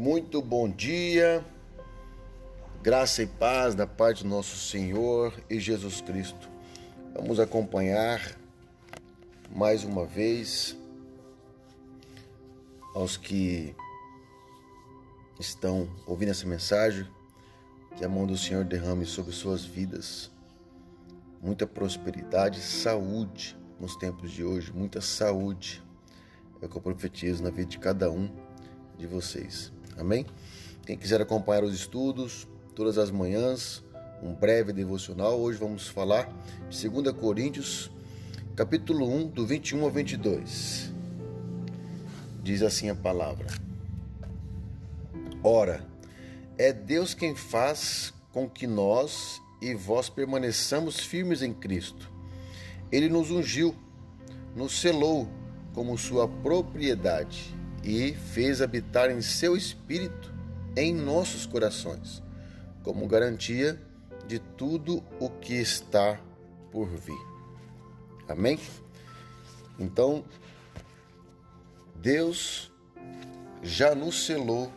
Muito bom dia, graça e paz da parte do nosso Senhor e Jesus Cristo. Vamos acompanhar mais uma vez aos que estão ouvindo essa mensagem, que a mão do Senhor derrame sobre suas vidas muita prosperidade saúde nos tempos de hoje, muita saúde. É o que eu profetizo na vida de cada um de vocês. Amém? Quem quiser acompanhar os estudos, todas as manhãs, um breve devocional, hoje vamos falar de 2 Coríntios, capítulo 1, do 21 ao 22. Diz assim a palavra: Ora, é Deus quem faz com que nós e vós permaneçamos firmes em Cristo. Ele nos ungiu, nos selou como sua propriedade e fez habitar em seu espírito em nossos corações, como garantia de tudo o que está por vir. Amém? Então, Deus já nos selou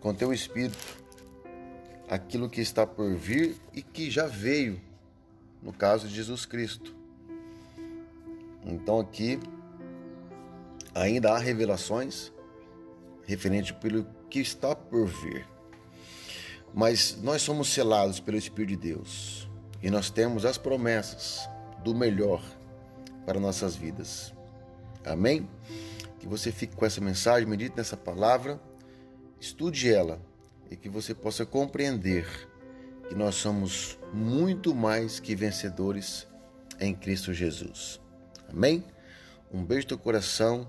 com teu espírito aquilo que está por vir e que já veio, no caso de Jesus Cristo. Então aqui ainda há revelações referente pelo que está por vir. Mas nós somos selados pelo Espírito de Deus e nós temos as promessas do melhor para nossas vidas. Amém? Que você fique com essa mensagem, medite nessa palavra, estude ela e que você possa compreender que nós somos muito mais que vencedores em Cristo Jesus. Amém? Um beijo no coração